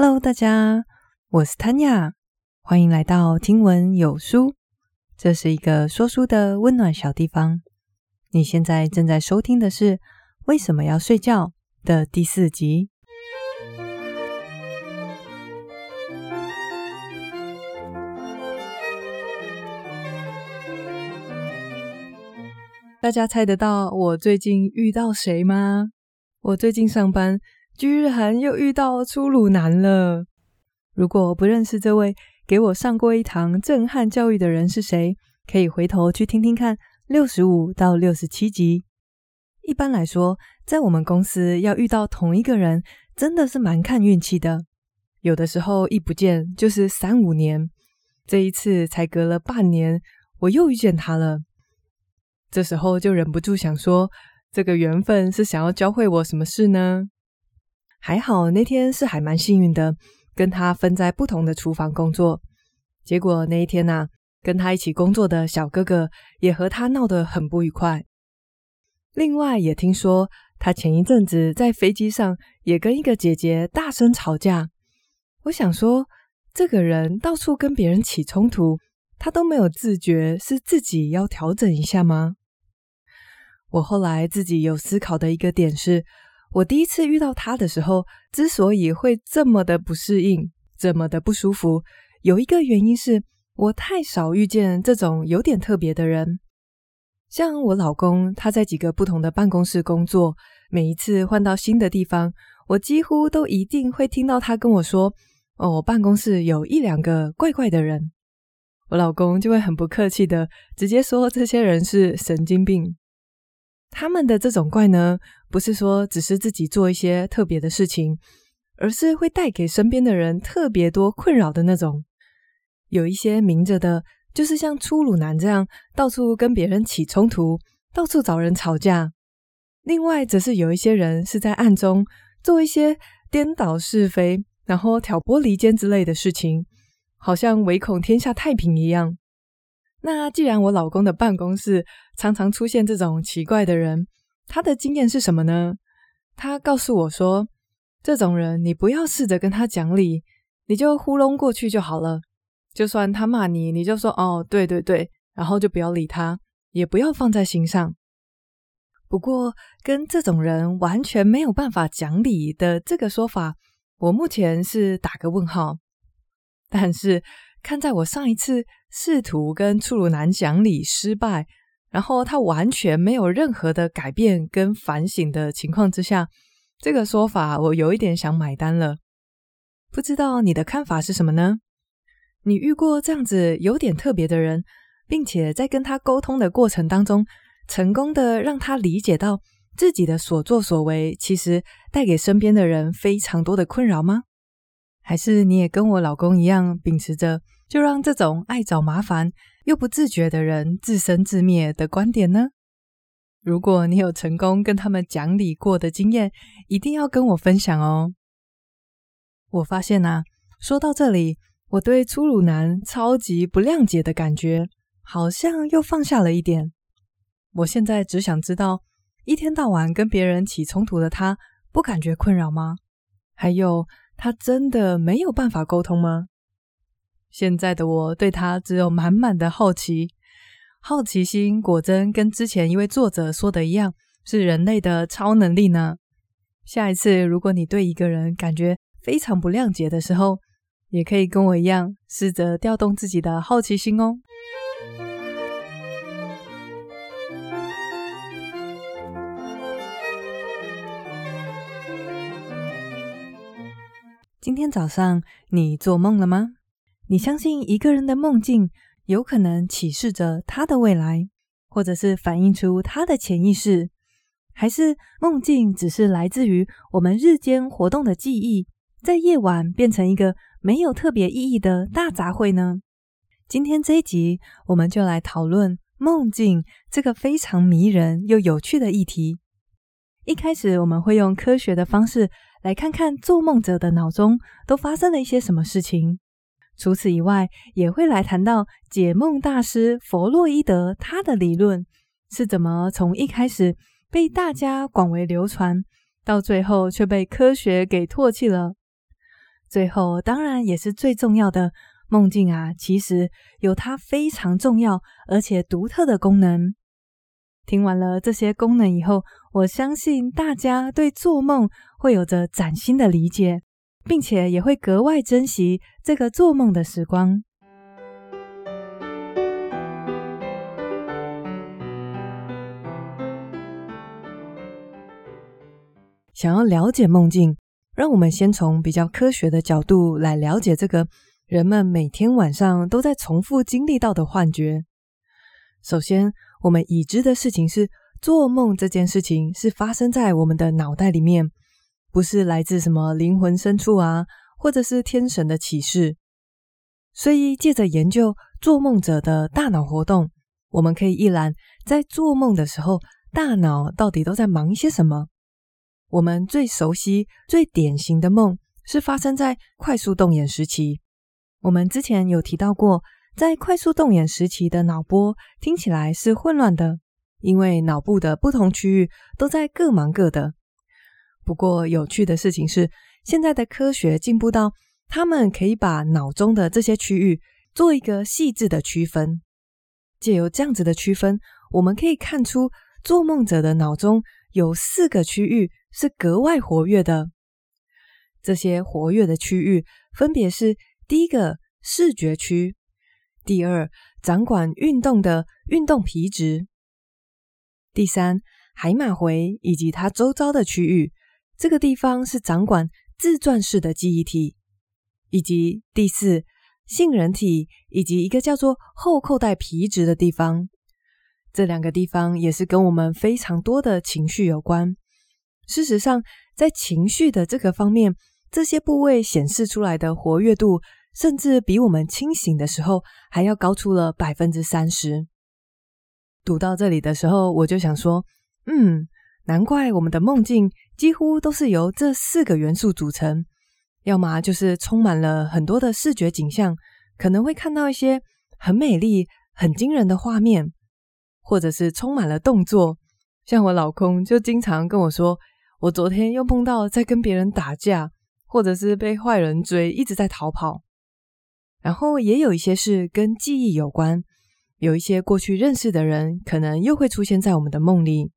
Hello，大家，我是 Tanya，欢迎来到听闻有书。这是一个说书的温暖小地方。你现在正在收听的是《为什么要睡觉》的第四集。大家猜得到我最近遇到谁吗？我最近上班。居然又遇到粗鲁男了！如果不认识这位给我上过一堂震撼教育的人是谁，可以回头去听听看六十五到六十七集。一般来说，在我们公司要遇到同一个人，真的是蛮看运气的。有的时候一不见就是三五年，这一次才隔了半年，我又遇见他了。这时候就忍不住想说，这个缘分是想要教会我什么事呢？还好那天是还蛮幸运的，跟他分在不同的厨房工作。结果那一天呐、啊，跟他一起工作的小哥哥也和他闹得很不愉快。另外也听说他前一阵子在飞机上也跟一个姐姐大声吵架。我想说，这个人到处跟别人起冲突，他都没有自觉是自己要调整一下吗？我后来自己有思考的一个点是。我第一次遇到他的时候，之所以会这么的不适应，这么的不舒服，有一个原因是我太少遇见这种有点特别的人。像我老公，他在几个不同的办公室工作，每一次换到新的地方，我几乎都一定会听到他跟我说：“哦，我办公室有一两个怪怪的人。”我老公就会很不客气的直接说：“这些人是神经病。”他们的这种怪呢，不是说只是自己做一些特别的事情，而是会带给身边的人特别多困扰的那种。有一些明着的，就是像粗鲁男这样，到处跟别人起冲突，到处找人吵架；另外，则是有一些人是在暗中做一些颠倒是非，然后挑拨离间之类的事情，好像唯恐天下太平一样。那既然我老公的办公室常常出现这种奇怪的人，他的经验是什么呢？他告诉我说，这种人你不要试着跟他讲理，你就糊弄过去就好了。就算他骂你，你就说哦，对对对，然后就不要理他，也不要放在心上。不过，跟这种人完全没有办法讲理的这个说法，我目前是打个问号。但是，看在我上一次试图跟粗鲁男讲理失败，然后他完全没有任何的改变跟反省的情况之下，这个说法我有一点想买单了。不知道你的看法是什么呢？你遇过这样子有点特别的人，并且在跟他沟通的过程当中，成功的让他理解到自己的所作所为其实带给身边的人非常多的困扰吗？还是你也跟我老公一样，秉持着就让这种爱找麻烦又不自觉的人自生自灭的观点呢？如果你有成功跟他们讲理过的经验，一定要跟我分享哦。我发现啊，说到这里，我对粗鲁男超级不谅解的感觉，好像又放下了一点。我现在只想知道，一天到晚跟别人起冲突的他，不感觉困扰吗？还有。他真的没有办法沟通吗？现在的我对他只有满满的好奇，好奇心果真跟之前一位作者说的一样，是人类的超能力呢。下一次如果你对一个人感觉非常不谅解的时候，也可以跟我一样，试着调动自己的好奇心哦。今天早上你做梦了吗？你相信一个人的梦境有可能启示着他的未来，或者是反映出他的潜意识，还是梦境只是来自于我们日间活动的记忆，在夜晚变成一个没有特别意义的大杂烩呢？今天这一集我们就来讨论梦境这个非常迷人又有趣的议题。一开始我们会用科学的方式。来看看做梦者的脑中都发生了一些什么事情。除此以外，也会来谈到解梦大师弗洛伊德他的理论是怎么从一开始被大家广为流传，到最后却被科学给唾弃了。最后，当然也是最重要的，梦境啊，其实有它非常重要而且独特的功能。听完了这些功能以后，我相信大家对做梦会有着崭新的理解，并且也会格外珍惜这个做梦的时光。想要了解梦境，让我们先从比较科学的角度来了解这个人们每天晚上都在重复经历到的幻觉。首先，我们已知的事情是，做梦这件事情是发生在我们的脑袋里面，不是来自什么灵魂深处啊，或者是天神的启示。所以，借着研究做梦者的大脑活动，我们可以一览在做梦的时候，大脑到底都在忙些什么。我们最熟悉、最典型的梦是发生在快速动眼时期。我们之前有提到过。在快速动眼时期的脑波听起来是混乱的，因为脑部的不同区域都在各忙各的。不过有趣的事情是，现在的科学进步到，他们可以把脑中的这些区域做一个细致的区分。借由这样子的区分，我们可以看出，做梦者的脑中有四个区域是格外活跃的。这些活跃的区域分别是：第一个视觉区。第二，掌管运动的运动皮质；第三，海马回以及它周遭的区域，这个地方是掌管自转式的记忆体；以及第四，杏仁体以及一个叫做后扣带皮质的地方。这两个地方也是跟我们非常多的情绪有关。事实上，在情绪的这个方面，这些部位显示出来的活跃度。甚至比我们清醒的时候还要高出了百分之三十。读到这里的时候，我就想说，嗯，难怪我们的梦境几乎都是由这四个元素组成，要么就是充满了很多的视觉景象，可能会看到一些很美丽、很惊人的画面，或者是充满了动作，像我老公就经常跟我说，我昨天又梦到在跟别人打架，或者是被坏人追，一直在逃跑。然后也有一些是跟记忆有关，有一些过去认识的人可能又会出现在我们的梦里，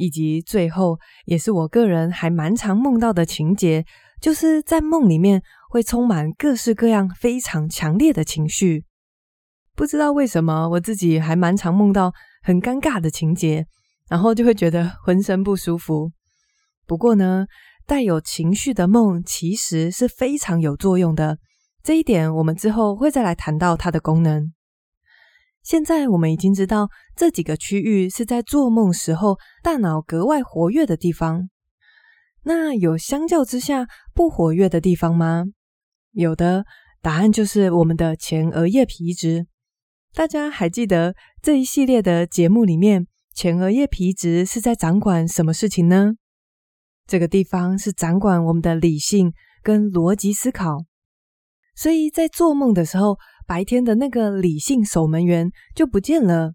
以及最后也是我个人还蛮常梦到的情节，就是在梦里面会充满各式各样非常强烈的情绪。不知道为什么我自己还蛮常梦到很尴尬的情节，然后就会觉得浑身不舒服。不过呢，带有情绪的梦其实是非常有作用的。这一点我们之后会再来谈到它的功能。现在我们已经知道这几个区域是在做梦时候大脑格外活跃的地方。那有相较之下不活跃的地方吗？有的，答案就是我们的前额叶皮质。大家还记得这一系列的节目里面，前额叶皮质是在掌管什么事情呢？这个地方是掌管我们的理性跟逻辑思考。所以在做梦的时候，白天的那个理性守门员就不见了。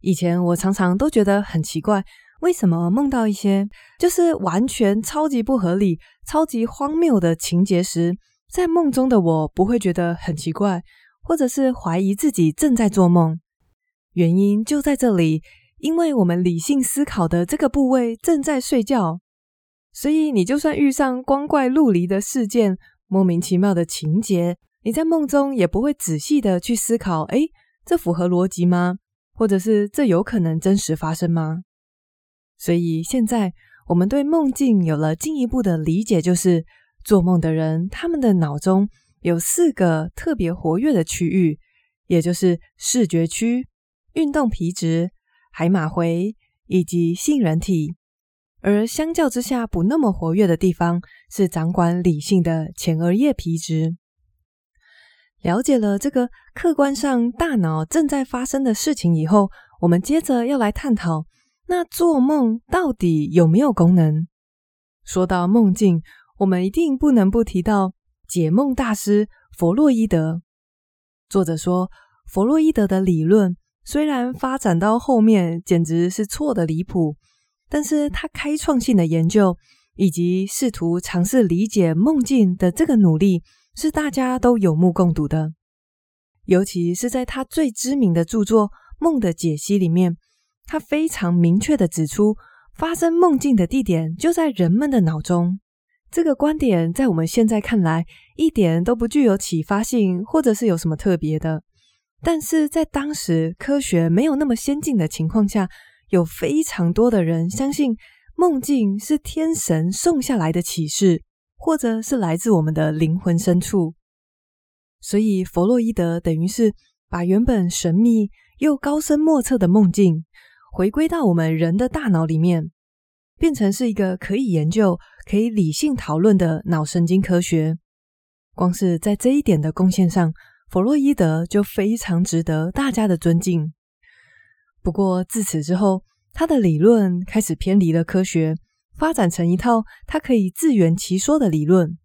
以前我常常都觉得很奇怪，为什么梦到一些 就是完全超级不合理、超级荒谬的情节时，在梦中的我不会觉得很奇怪，或者是怀疑自己正在做梦。原因就在这里，因为我们理性思考的这个部位正在睡觉，所以你就算遇上光怪陆离的事件。莫名其妙的情节，你在梦中也不会仔细的去思考，诶，这符合逻辑吗？或者是这有可能真实发生吗？所以现在我们对梦境有了进一步的理解，就是做梦的人，他们的脑中有四个特别活跃的区域，也就是视觉区、运动皮质、海马回以及杏仁体。而相较之下不那么活跃的地方是掌管理性的前额叶皮质。了解了这个客观上大脑正在发生的事情以后，我们接着要来探讨，那做梦到底有没有功能？说到梦境，我们一定不能不提到解梦大师弗洛伊德。作者说，弗洛伊德的理论虽然发展到后面简直是错得离谱。但是他开创性的研究以及试图尝试理解梦境的这个努力，是大家都有目共睹的。尤其是在他最知名的著作《梦的解析》里面，他非常明确地指出，发生梦境的地点就在人们的脑中。这个观点在我们现在看来一点都不具有启发性，或者是有什么特别的。但是在当时科学没有那么先进的情况下，有非常多的人相信梦境是天神送下来的启示，或者是来自我们的灵魂深处。所以弗洛伊德等于是把原本神秘又高深莫测的梦境，回归到我们人的大脑里面，变成是一个可以研究、可以理性讨论的脑神经科学。光是在这一点的贡献上，弗洛伊德就非常值得大家的尊敬。不过自此之后，他的理论开始偏离了科学，发展成一套他可以自圆其说的理论。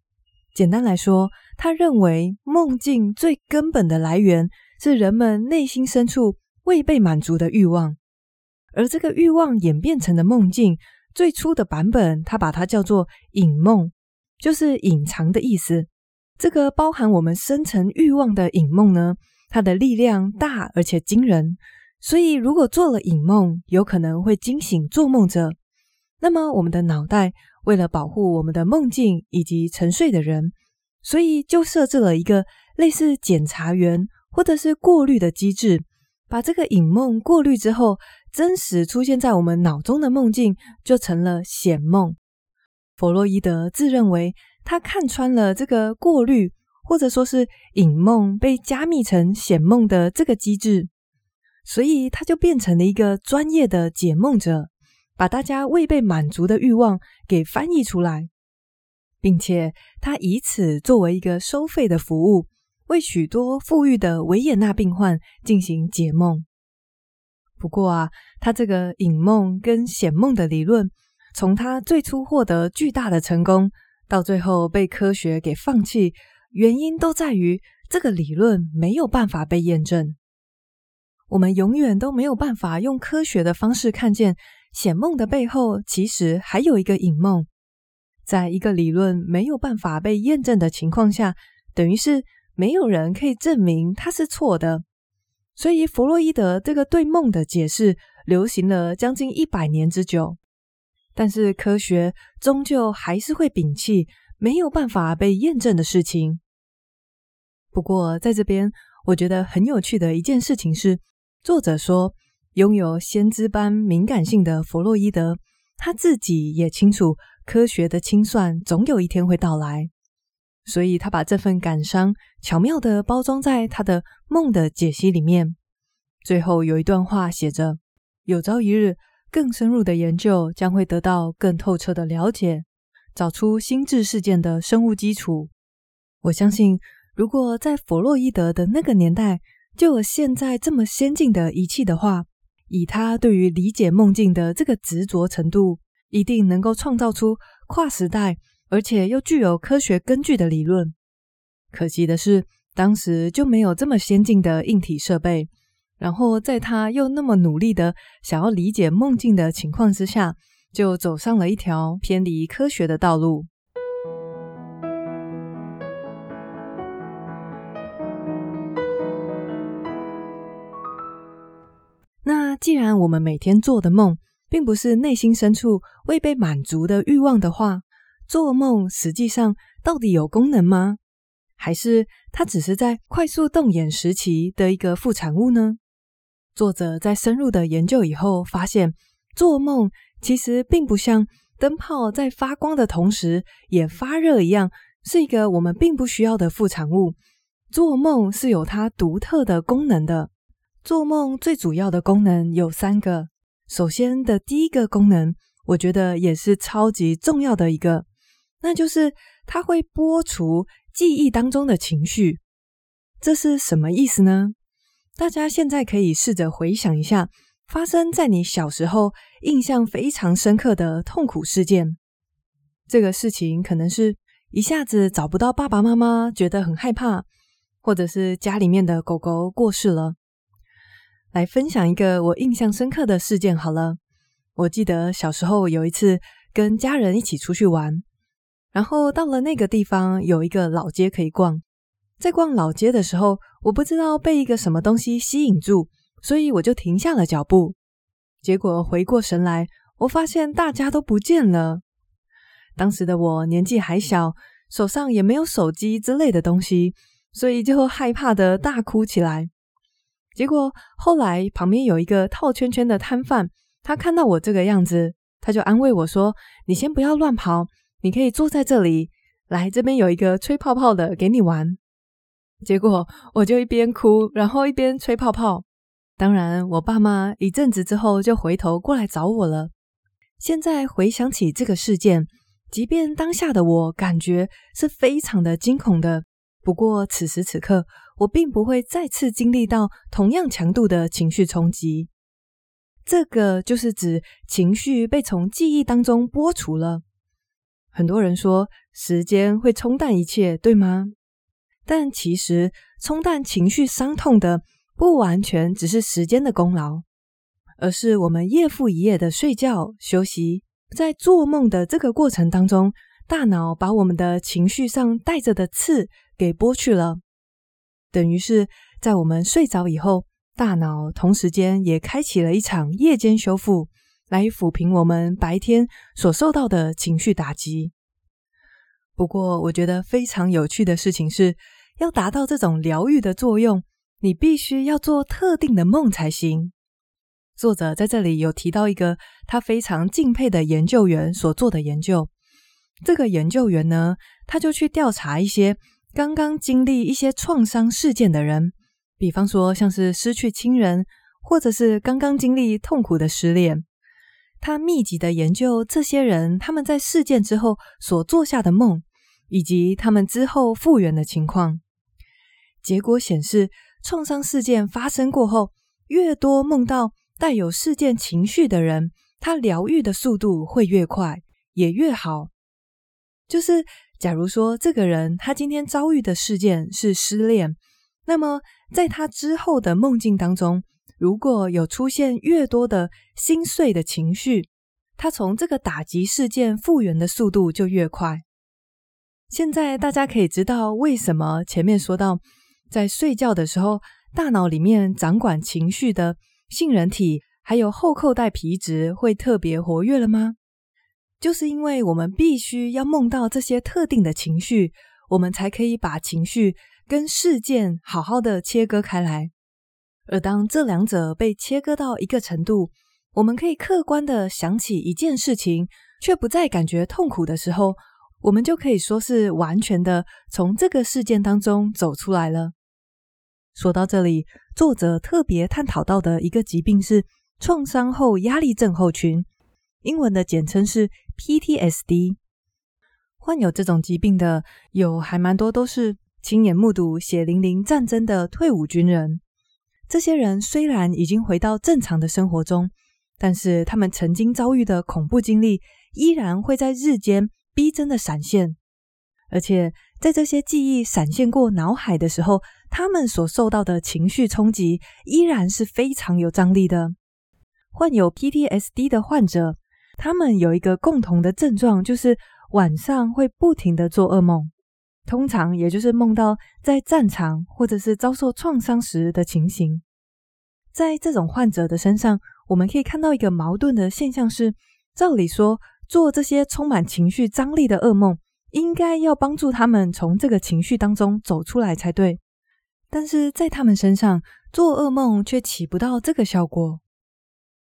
简单来说，他认为梦境最根本的来源是人们内心深处未被满足的欲望，而这个欲望演变成的梦境，最初的版本他把它叫做隐梦，就是隐藏的意思。这个包含我们深层欲望的隐梦呢，它的力量大而且惊人，所以如果做了隐梦，有可能会惊醒做梦者。那么我们的脑袋。为了保护我们的梦境以及沉睡的人，所以就设置了一个类似检查员或者是过滤的机制，把这个隐梦过滤之后，真实出现在我们脑中的梦境就成了显梦。弗洛伊德自认为他看穿了这个过滤或者说是隐梦被加密成显梦的这个机制，所以他就变成了一个专业的解梦者。把大家未被满足的欲望给翻译出来，并且他以此作为一个收费的服务，为许多富裕的维也纳病患进行解梦。不过啊，他这个隐梦跟显梦的理论，从他最初获得巨大的成功，到最后被科学给放弃，原因都在于这个理论没有办法被验证。我们永远都没有办法用科学的方式看见。显梦的背后，其实还有一个隐梦。在一个理论没有办法被验证的情况下，等于是没有人可以证明它是错的。所以，弗洛伊德这个对梦的解释流行了将近一百年之久。但是，科学终究还是会摒弃没有办法被验证的事情。不过，在这边，我觉得很有趣的一件事情是，作者说。拥有先知般敏感性的弗洛伊德，他自己也清楚科学的清算总有一天会到来，所以他把这份感伤巧妙地包装在他的梦的解析里面。最后有一段话写着：“有朝一日，更深入的研究将会得到更透彻的了解，找出心智事件的生物基础。”我相信，如果在弗洛伊德的那个年代就有现在这么先进的仪器的话，以他对于理解梦境的这个执着程度，一定能够创造出跨时代而且又具有科学根据的理论。可惜的是，当时就没有这么先进的硬体设备。然后在他又那么努力的想要理解梦境的情况之下，就走上了一条偏离科学的道路。既然我们每天做的梦，并不是内心深处未被满足的欲望的话，做梦实际上到底有功能吗？还是它只是在快速动眼时期的一个副产物呢？作者在深入的研究以后发现，做梦其实并不像灯泡在发光的同时也发热一样，是一个我们并不需要的副产物。做梦是有它独特的功能的。做梦最主要的功能有三个。首先的第一个功能，我觉得也是超级重要的一个，那就是它会拨除记忆当中的情绪。这是什么意思呢？大家现在可以试着回想一下，发生在你小时候印象非常深刻的痛苦事件。这个事情可能是一下子找不到爸爸妈妈，觉得很害怕，或者是家里面的狗狗过世了。来分享一个我印象深刻的事件好了。我记得小时候有一次跟家人一起出去玩。然后到了那个地方，有一个老街可以逛。在逛老街的时候，我不知道被一个什么东西吸引住，所以我就停下了脚步。结果回过神来，我发现大家都不见了。当时的我年纪还小，手上也没有手机之类的东西，所以就害怕的大哭起来。结果后来旁边有一个套圈圈的摊贩，他看到我这个样子，他就安慰我说：“你先不要乱跑。”你可以坐在这里，来，这边有一个吹泡泡的，给你玩。结果我就一边哭，然后一边吹泡泡。当然，我爸妈一阵子之后就回头过来找我了。现在回想起这个事件，即便当下的我感觉是非常的惊恐的，不过此时此刻我并不会再次经历到同样强度的情绪冲击。这个就是指情绪被从记忆当中剥除了。很多人说时间会冲淡一切，对吗？但其实冲淡情绪伤痛的不完全只是时间的功劳，而是我们夜复一夜的睡觉休息，在做梦的这个过程当中，大脑把我们的情绪上带着的刺给剥去了，等于是在我们睡着以后，大脑同时间也开启了一场夜间修复。来抚平我们白天所受到的情绪打击。不过，我觉得非常有趣的事情是，要达到这种疗愈的作用，你必须要做特定的梦才行。作者在这里有提到一个他非常敬佩的研究员所做的研究。这个研究员呢，他就去调查一些刚刚经历一些创伤事件的人，比方说像是失去亲人，或者是刚刚经历痛苦的失恋。他密集的研究这些人，他们在事件之后所做下的梦，以及他们之后复原的情况。结果显示，创伤事件发生过后，越多梦到带有事件情绪的人，他疗愈的速度会越快，也越好。就是假如说这个人他今天遭遇的事件是失恋，那么在他之后的梦境当中。如果有出现越多的心碎的情绪，他从这个打击事件复原的速度就越快。现在大家可以知道为什么前面说到，在睡觉的时候，大脑里面掌管情绪的杏仁体还有后扣带皮质会特别活跃了吗？就是因为我们必须要梦到这些特定的情绪，我们才可以把情绪跟事件好好的切割开来。而当这两者被切割到一个程度，我们可以客观的想起一件事情，却不再感觉痛苦的时候，我们就可以说是完全的从这个事件当中走出来了。说到这里，作者特别探讨到的一个疾病是创伤后压力症候群，英文的简称是 PTSD。患有这种疾病的有还蛮多，都是亲眼目睹血淋淋战争的退伍军人。这些人虽然已经回到正常的生活中，但是他们曾经遭遇的恐怖经历依然会在日间逼真的闪现，而且在这些记忆闪现过脑海的时候，他们所受到的情绪冲击依然是非常有张力的。患有 PTSD 的患者，他们有一个共同的症状，就是晚上会不停的做噩梦。通常也就是梦到在战场或者是遭受创伤时的情形。在这种患者的身上，我们可以看到一个矛盾的现象是：照理说，做这些充满情绪张力的噩梦，应该要帮助他们从这个情绪当中走出来才对。但是在他们身上，做噩梦却起不到这个效果。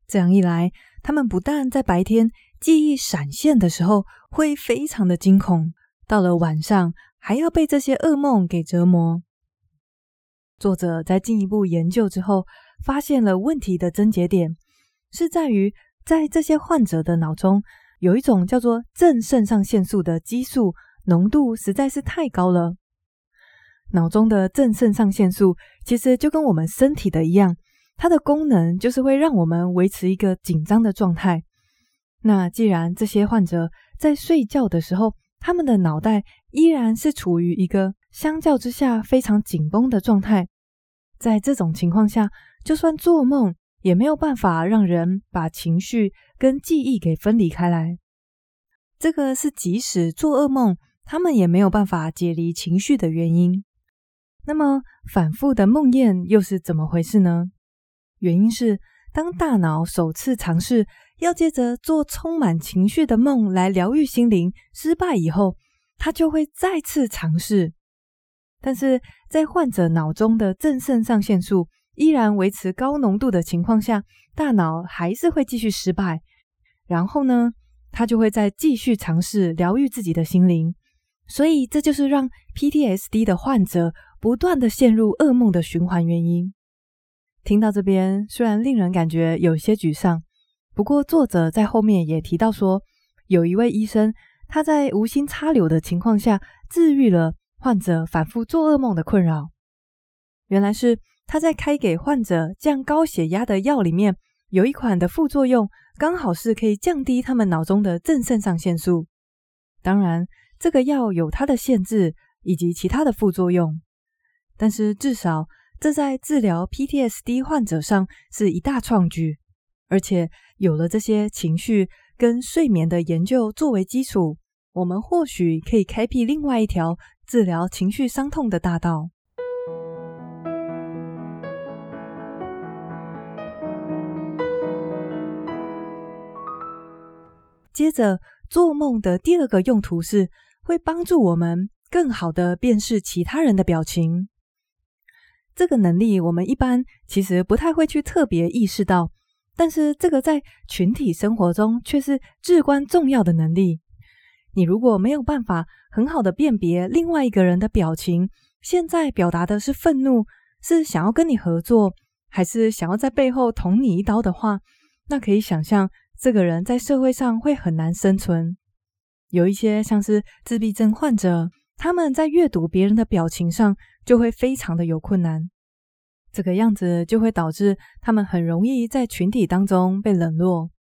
这样一来，他们不但在白天记忆闪现的时候会非常的惊恐，到了晚上，还要被这些噩梦给折磨。作者在进一步研究之后，发现了问题的症结点是在于，在这些患者的脑中有一种叫做正肾上腺素的激素浓度实在是太高了。脑中的正肾上腺素其实就跟我们身体的一样，它的功能就是会让我们维持一个紧张的状态。那既然这些患者在睡觉的时候，他们的脑袋依然是处于一个相较之下非常紧绷的状态，在这种情况下，就算做梦也没有办法让人把情绪跟记忆给分离开来。这个是即使做噩梦，他们也没有办法解离情绪的原因。那么，反复的梦魇又是怎么回事呢？原因是，当大脑首次尝试要借着做充满情绪的梦来疗愈心灵失败以后，他就会再次尝试。但是在患者脑中的正肾上腺素依然维持高浓度的情况下，大脑还是会继续失败。然后呢，他就会再继续尝试疗愈自己的心灵。所以这就是让 PTSD 的患者不断的陷入噩梦的循环原因。听到这边，虽然令人感觉有些沮丧，不过作者在后面也提到说，有一位医生他在无心插柳的情况下治愈了患者反复做噩梦的困扰。原来是他在开给患者降高血压的药里面有一款的副作用，刚好是可以降低他们脑中的正肾上腺素。当然，这个药有它的限制以及其他的副作用，但是至少。这在治疗 PTSD 患者上是一大创举，而且有了这些情绪跟睡眠的研究作为基础，我们或许可以开辟另外一条治疗情绪伤痛的大道。接着，做梦的第二个用途是会帮助我们更好的辨识其他人的表情。这个能力我们一般其实不太会去特别意识到，但是这个在群体生活中却是至关重要的能力。你如果没有办法很好的辨别另外一个人的表情，现在表达的是愤怒，是想要跟你合作，还是想要在背后捅你一刀的话，那可以想象这个人在社会上会很难生存。有一些像是自闭症患者。他们在阅读别人的表情上就会非常的有困难，这个样子就会导致他们很容易在群体当中被冷落。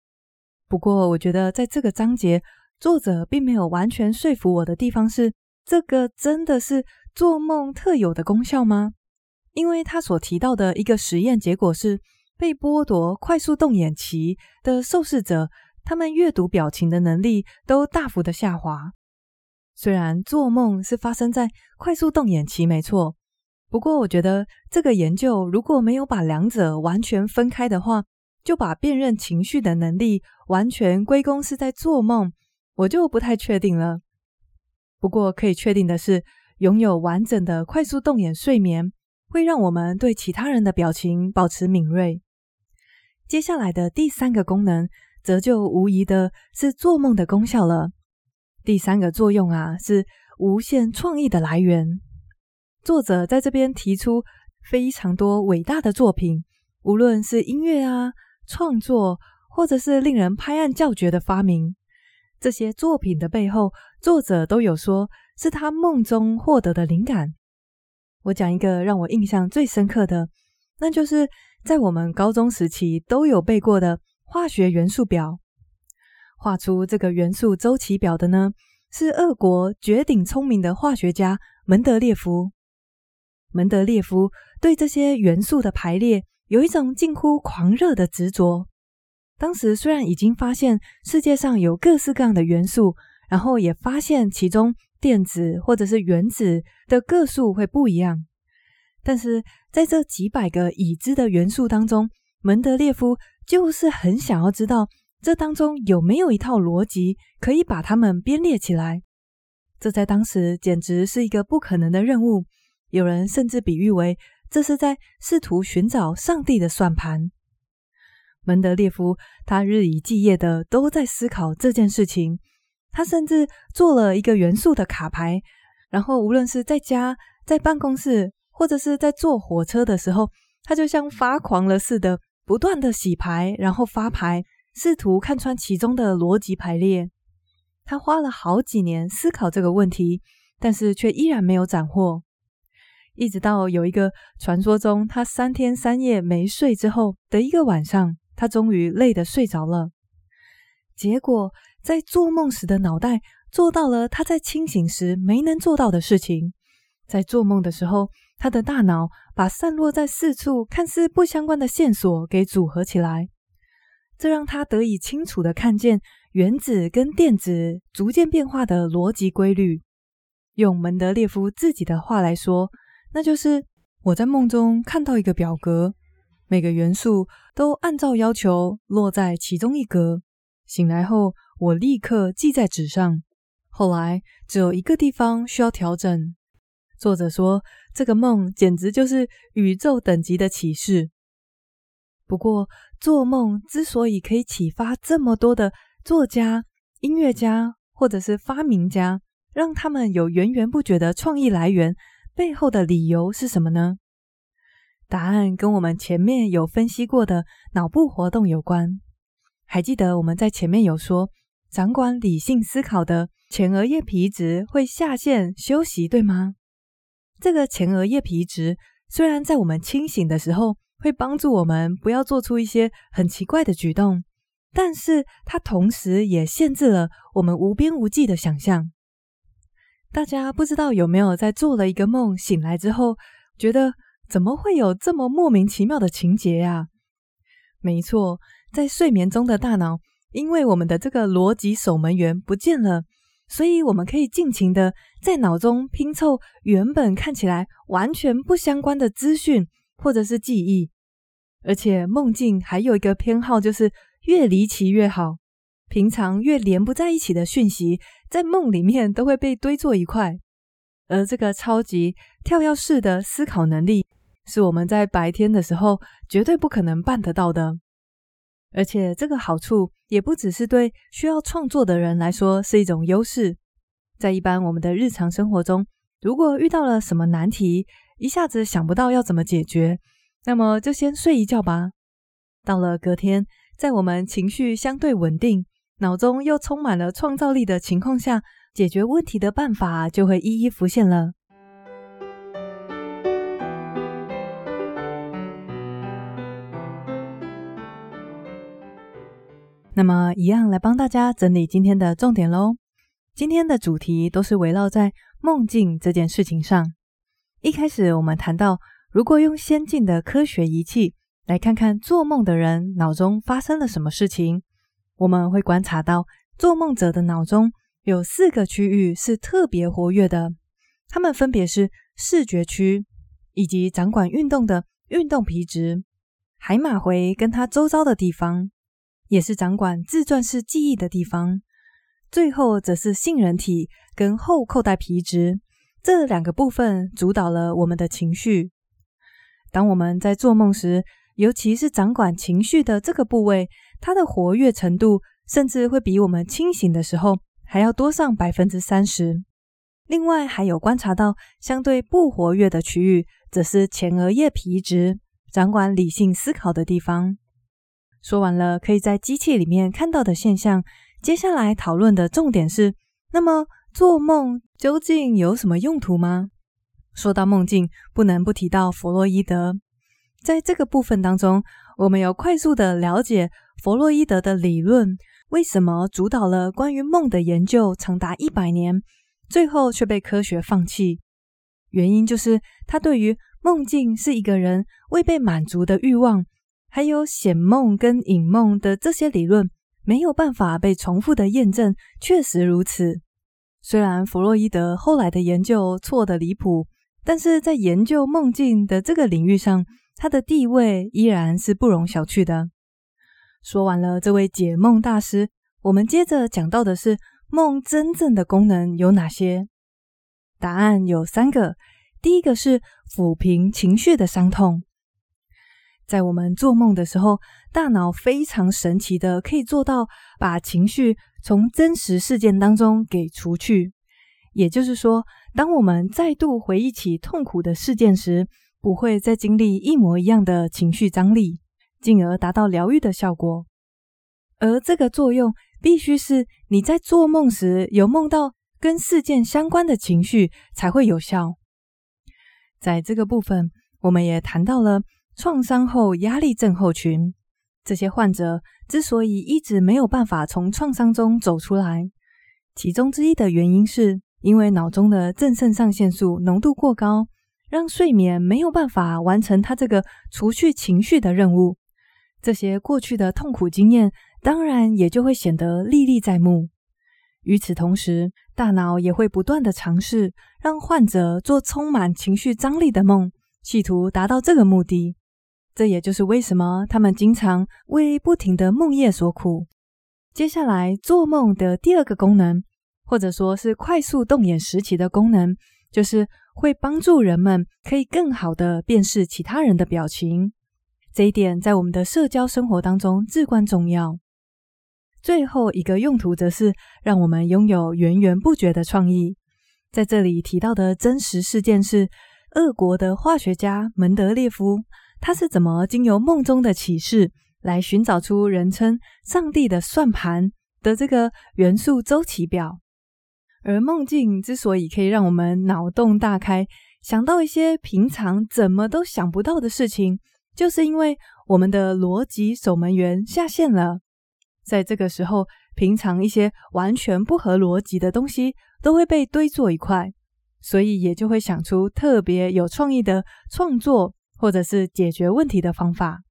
不过，我觉得在这个章节，作者并没有完全说服我的地方是，这个真的是做梦特有的功效吗？因为他所提到的一个实验结果是，被剥夺快速动眼期的受试者，他们阅读表情的能力都大幅的下滑。虽然做梦是发生在快速动眼期没错，不过我觉得这个研究如果没有把两者完全分开的话，就把辨认情绪的能力完全归功是在做梦，我就不太确定了。不过可以确定的是，拥有完整的快速动眼睡眠会让我们对其他人的表情保持敏锐。接下来的第三个功能，则就无疑的是做梦的功效了。第三个作用啊，是无限创意的来源。作者在这边提出非常多伟大的作品，无论是音乐啊、创作，或者是令人拍案叫绝的发明，这些作品的背后，作者都有说是他梦中获得的灵感。我讲一个让我印象最深刻的，那就是在我们高中时期都有背过的化学元素表。画出这个元素周期表的呢，是俄国绝顶聪明的化学家门德列夫。门德列夫对这些元素的排列有一种近乎狂热的执着。当时虽然已经发现世界上有各式各样的元素，然后也发现其中电子或者是原子的个数会不一样，但是在这几百个已知的元素当中，门德列夫就是很想要知道。这当中有没有一套逻辑可以把它们编列起来？这在当时简直是一个不可能的任务。有人甚至比喻为这是在试图寻找上帝的算盘。门德列夫他日以继夜的都在思考这件事情。他甚至做了一个元素的卡牌，然后无论是在家、在办公室，或者是在坐火车的时候，他就像发狂了似的，不断的洗牌，然后发牌。试图看穿其中的逻辑排列，他花了好几年思考这个问题，但是却依然没有斩获。一直到有一个传说中他三天三夜没睡之后的一个晚上，他终于累得睡着了。结果在做梦时的脑袋做到了他在清醒时没能做到的事情。在做梦的时候，他的大脑把散落在四处看似不相关的线索给组合起来。这让他得以清楚地看见原子跟电子逐渐变化的逻辑规律。用门德列夫自己的话来说，那就是我在梦中看到一个表格，每个元素都按照要求落在其中一格。醒来后，我立刻记在纸上。后来只有一个地方需要调整。作者说，这个梦简直就是宇宙等级的启示。不过，做梦之所以可以启发这么多的作家、音乐家或者是发明家，让他们有源源不绝的创意来源，背后的理由是什么呢？答案跟我们前面有分析过的脑部活动有关。还记得我们在前面有说，掌管理性思考的前额叶皮质会下线休息，对吗？这个前额叶皮质虽然在我们清醒的时候会帮助我们不要做出一些很奇怪的举动，但是它同时也限制了我们无边无际的想象。大家不知道有没有在做了一个梦醒来之后，觉得怎么会有这么莫名其妙的情节呀？没错，在睡眠中的大脑，因为我们的这个逻辑守门员不见了，所以我们可以尽情的在脑中拼凑原本看起来完全不相关的资讯或者是记忆，而且梦境还有一个偏好，就是越离奇越好。平常越连不在一起的讯息，在梦里面都会被堆作一块，而这个超级跳跃式的思考能力，是我们在白天的时候绝对不可能办得到的。而且这个好处也不只是对需要创作的人来说是一种优势，在一般我们的日常生活中，如果遇到了什么难题，一下子想不到要怎么解决，那么就先睡一觉吧。到了隔天，在我们情绪相对稳定，脑中又充满了创造力的情况下，解决问题的办法就会一一浮现了。那么，一样来帮大家整理今天的重点喽。今天的主题都是围绕在梦境这件事情上。一开始我们谈到，如果用先进的科学仪器来看看做梦的人脑中发生了什么事情。我们会观察到，做梦者的脑中有四个区域是特别活跃的，它们分别是视觉区，以及掌管运动的运动皮质，海马回跟它周遭的地方，也是掌管自传式记忆的地方。最后则是杏仁体跟后扣带皮质，这两个部分主导了我们的情绪。当我们在做梦时，尤其是掌管情绪的这个部位。它的活跃程度甚至会比我们清醒的时候还要多上百分之三十。另外，还有观察到相对不活跃的区域，则是前额叶皮质，掌管理性思考的地方。说完了可以在机器里面看到的现象，接下来讨论的重点是：那么做梦究竟有什么用途吗？说到梦境，不能不提到弗洛伊德。在这个部分当中，我们有快速的了解。弗洛伊德的理论为什么主导了关于梦的研究长达一百年，最后却被科学放弃？原因就是他对于梦境是一个人未被满足的欲望，还有显梦跟隐梦的这些理论没有办法被重复的验证。确实如此，虽然弗洛伊德后来的研究错得离谱，但是在研究梦境的这个领域上，他的地位依然是不容小觑的。说完了这位解梦大师，我们接着讲到的是梦真正的功能有哪些？答案有三个。第一个是抚平情绪的伤痛。在我们做梦的时候，大脑非常神奇的可以做到把情绪从真实事件当中给除去。也就是说，当我们再度回忆起痛苦的事件时，不会再经历一模一样的情绪张力。进而达到疗愈的效果，而这个作用必须是你在做梦时有梦到跟事件相关的情绪才会有效。在这个部分，我们也谈到了创伤后压力症候群，这些患者之所以一直没有办法从创伤中走出来，其中之一的原因是因为脑中的正肾上腺素浓度过高，让睡眠没有办法完成他这个除去情绪的任务。这些过去的痛苦经验当然也就会显得历历在目。与此同时，大脑也会不断地尝试让患者做充满情绪张力的梦，企图达到这个目的。这也就是为什么他们经常为不停的梦夜所苦。接下来，做梦的第二个功能，或者说是快速动眼时期的功能，就是会帮助人们可以更好的辨识其他人的表情。这一点在我们的社交生活当中至关重要。最后一个用途则是让我们拥有源源不绝的创意。在这里提到的真实事件是，俄国的化学家门德列夫，他是怎么经由梦中的启示来寻找出人称“上帝的算盘”的这个元素周期表。而梦境之所以可以让我们脑洞大开，想到一些平常怎么都想不到的事情，就是因为我们的逻辑守门员下线了。在这个时候，平常一些完全不合逻辑的东西都会被堆作一块，所以也就会想出特别有创意的创作，或者是解决问题的方法。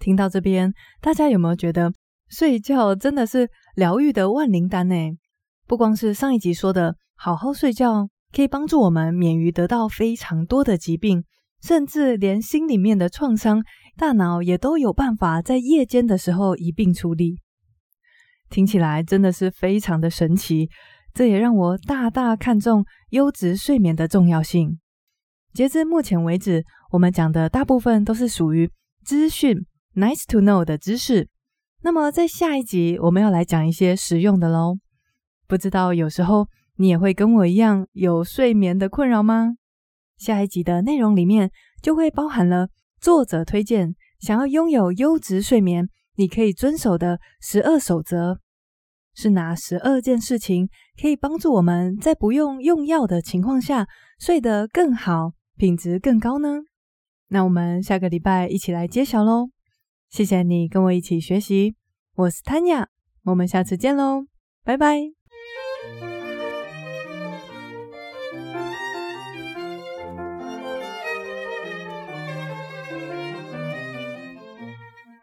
听到这边，大家有没有觉得睡觉真的是疗愈的万灵丹呢？不光是上一集说的好好睡觉，可以帮助我们免于得到非常多的疾病，甚至连心里面的创伤。大脑也都有办法在夜间的时候一并处理，听起来真的是非常的神奇。这也让我大大看重优质睡眠的重要性。截至目前为止，我们讲的大部分都是属于资讯 nice to know 的知识。那么在下一集，我们要来讲一些实用的喽。不知道有时候你也会跟我一样有睡眠的困扰吗？下一集的内容里面就会包含了。作者推荐想要拥有优质睡眠，你可以遵守的十二守则，是哪十二件事情可以帮助我们在不用用药的情况下睡得更好，品质更高呢？那我们下个礼拜一起来揭晓喽！谢谢你跟我一起学习，我是 Tanya，我们下次见喽，拜拜。